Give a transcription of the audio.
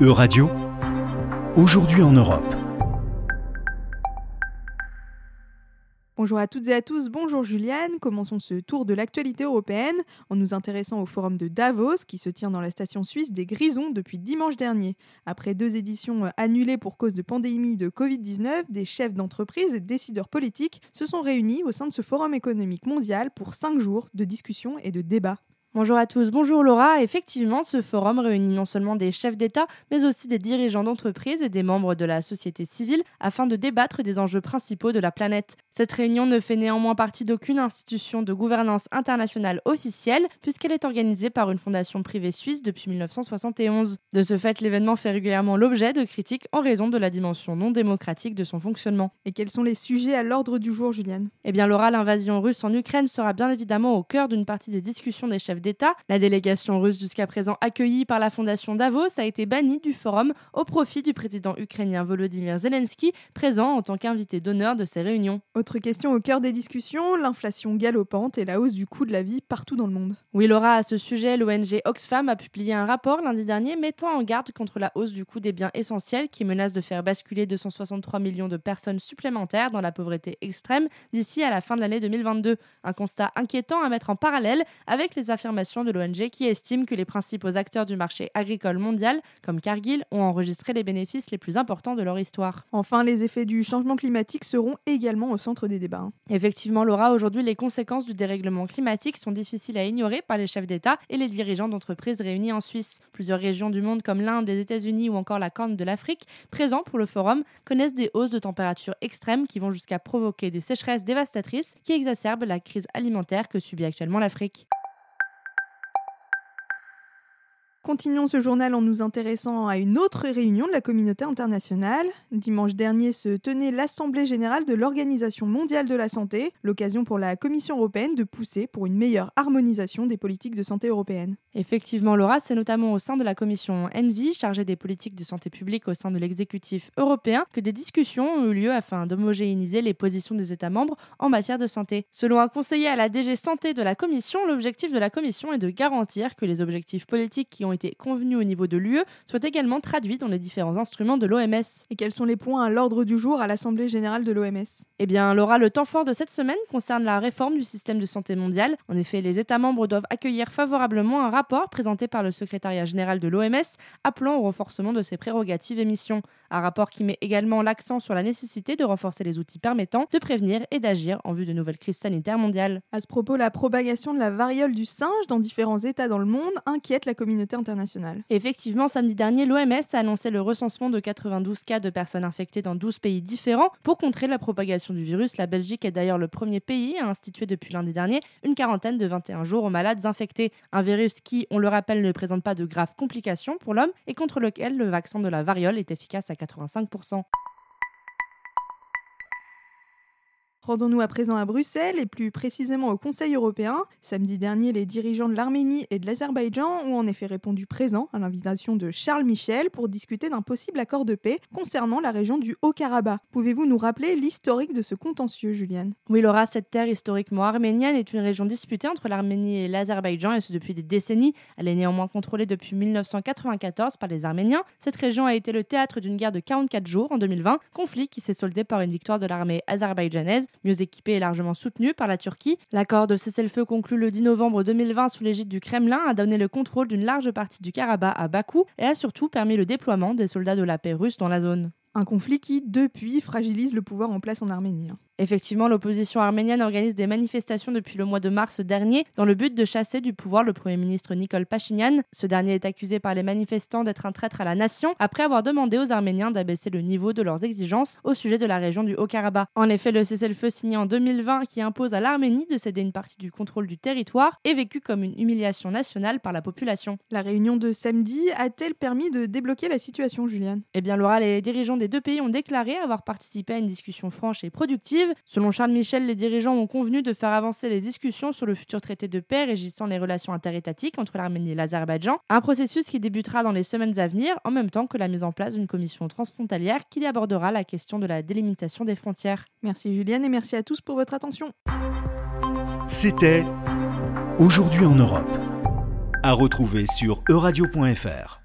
E-Radio, aujourd'hui en Europe. Bonjour à toutes et à tous, bonjour Juliane. Commençons ce tour de l'actualité européenne en nous intéressant au forum de Davos qui se tient dans la station suisse des Grisons depuis dimanche dernier. Après deux éditions annulées pour cause de pandémie de Covid-19, des chefs d'entreprise et décideurs politiques se sont réunis au sein de ce forum économique mondial pour cinq jours de discussions et de débats. Bonjour à tous, bonjour Laura. Effectivement, ce forum réunit non seulement des chefs d'État, mais aussi des dirigeants d'entreprises et des membres de la société civile afin de débattre des enjeux principaux de la planète. Cette réunion ne fait néanmoins partie d'aucune institution de gouvernance internationale officielle, puisqu'elle est organisée par une fondation privée suisse depuis 1971. De ce fait, l'événement fait régulièrement l'objet de critiques en raison de la dimension non démocratique de son fonctionnement. Et quels sont les sujets à l'ordre du jour, Juliane? Eh bien, Laura, l'invasion russe en Ukraine sera bien évidemment au cœur d'une partie des discussions des chefs d'État. La délégation russe jusqu'à présent accueillie par la fondation Davos a été bannie du forum au profit du président ukrainien Volodymyr Zelensky, présent en tant qu'invité d'honneur de ces réunions. Autre question au cœur des discussions, l'inflation galopante et la hausse du coût de la vie partout dans le monde. Oui, Laura, à ce sujet, l'ONG Oxfam a publié un rapport lundi dernier mettant en garde contre la hausse du coût des biens essentiels qui menace de faire basculer 263 millions de personnes supplémentaires dans la pauvreté extrême d'ici à la fin de l'année 2022. Un constat inquiétant à mettre en parallèle avec les affirmations de l'ONG qui estime que les principaux acteurs du marché agricole mondial, comme Cargill, ont enregistré les bénéfices les plus importants de leur histoire. Enfin, les effets du changement climatique seront également au centre des débats. Effectivement, Laura, aujourd'hui, les conséquences du dérèglement climatique sont difficiles à ignorer par les chefs d'État et les dirigeants d'entreprises réunis en Suisse. Plusieurs régions du monde, comme l'Inde, les États-Unis ou encore la Corne de l'Afrique, présents pour le forum, connaissent des hausses de température extrêmes qui vont jusqu'à provoquer des sécheresses dévastatrices qui exacerbent la crise alimentaire que subit actuellement l'Afrique. Continuons ce journal en nous intéressant à une autre réunion de la communauté internationale. Dimanche dernier se tenait l'Assemblée générale de l'Organisation mondiale de la santé, l'occasion pour la Commission européenne de pousser pour une meilleure harmonisation des politiques de santé européennes. Effectivement, Laura, c'est notamment au sein de la commission ENVI, chargée des politiques de santé publique au sein de l'exécutif européen, que des discussions ont eu lieu afin d'homogénéiser les positions des États membres en matière de santé. Selon un conseiller à la DG Santé de la Commission, l'objectif de la Commission est de garantir que les objectifs politiques qui ont été convenus au niveau de l'UE soient également traduits dans les différents instruments de l'OMS. Et quels sont les points à l'ordre du jour à l'Assemblée générale de l'OMS Eh bien, Laura, le temps fort de cette semaine concerne la réforme du système de santé mondial. En effet, les États membres doivent accueillir favorablement un rapport présenté par le secrétariat général de l'OMS appelant au renforcement de ses prérogatives et missions. Un rapport qui met également l'accent sur la nécessité de renforcer les outils permettant de prévenir et d'agir en vue de nouvelles crises sanitaires mondiales. À ce propos, la propagation de la variole du singe dans différents États dans le monde inquiète la communauté internationale. Effectivement, samedi dernier, l'OMS a annoncé le recensement de 92 cas de personnes infectées dans 12 pays différents. Pour contrer la propagation du virus, la Belgique est d'ailleurs le premier pays à instituer depuis lundi dernier une quarantaine de 21 jours aux malades infectés. Un virus qui, on le rappelle, ne présente pas de graves complications pour l'homme et contre lequel le vaccin de la variole est efficace à 85%. Rendons-nous à présent à Bruxelles et plus précisément au Conseil européen. Samedi dernier, les dirigeants de l'Arménie et de l'Azerbaïdjan ont en effet répondu présent à l'invitation de Charles Michel pour discuter d'un possible accord de paix concernant la région du Haut-Karabakh. Pouvez-vous nous rappeler l'historique de ce contentieux, Juliane? Oui, Laura, cette terre historiquement arménienne est une région disputée entre l'Arménie et l'Azerbaïdjan et ce depuis des décennies. Elle est néanmoins contrôlée depuis 1994 par les Arméniens. Cette région a été le théâtre d'une guerre de 44 jours en 2020, conflit qui s'est soldé par une victoire de l'armée azerbaïdjanaise mieux équipée et largement soutenue par la Turquie. L'accord de cessez-le-feu conclu le 10 novembre 2020 sous l'égide du Kremlin a donné le contrôle d'une large partie du Karabakh à Bakou et a surtout permis le déploiement des soldats de la paix russe dans la zone. Un conflit qui, depuis, fragilise le pouvoir en place en Arménie. Effectivement, l'opposition arménienne organise des manifestations depuis le mois de mars dernier dans le but de chasser du pouvoir le Premier ministre Nicole Pachinian. Ce dernier est accusé par les manifestants d'être un traître à la nation après avoir demandé aux Arméniens d'abaisser le niveau de leurs exigences au sujet de la région du Haut-Karabakh. En effet, le cessez-le-feu signé en 2020 qui impose à l'Arménie de céder une partie du contrôle du territoire est vécu comme une humiliation nationale par la population. La réunion de samedi a-t-elle permis de débloquer la situation, Juliane? Eh bien, Laura, les dirigeants des deux pays ont déclaré avoir participé à une discussion franche et productive. Selon Charles Michel, les dirigeants ont convenu de faire avancer les discussions sur le futur traité de paix régissant les relations interétatiques entre l'Arménie et l'Azerbaïdjan, un processus qui débutera dans les semaines à venir, en même temps que la mise en place d'une commission transfrontalière qui abordera la question de la délimitation des frontières. Merci Juliane et merci à tous pour votre attention. C'était Aujourd'hui en Europe. À retrouver sur euradio.fr.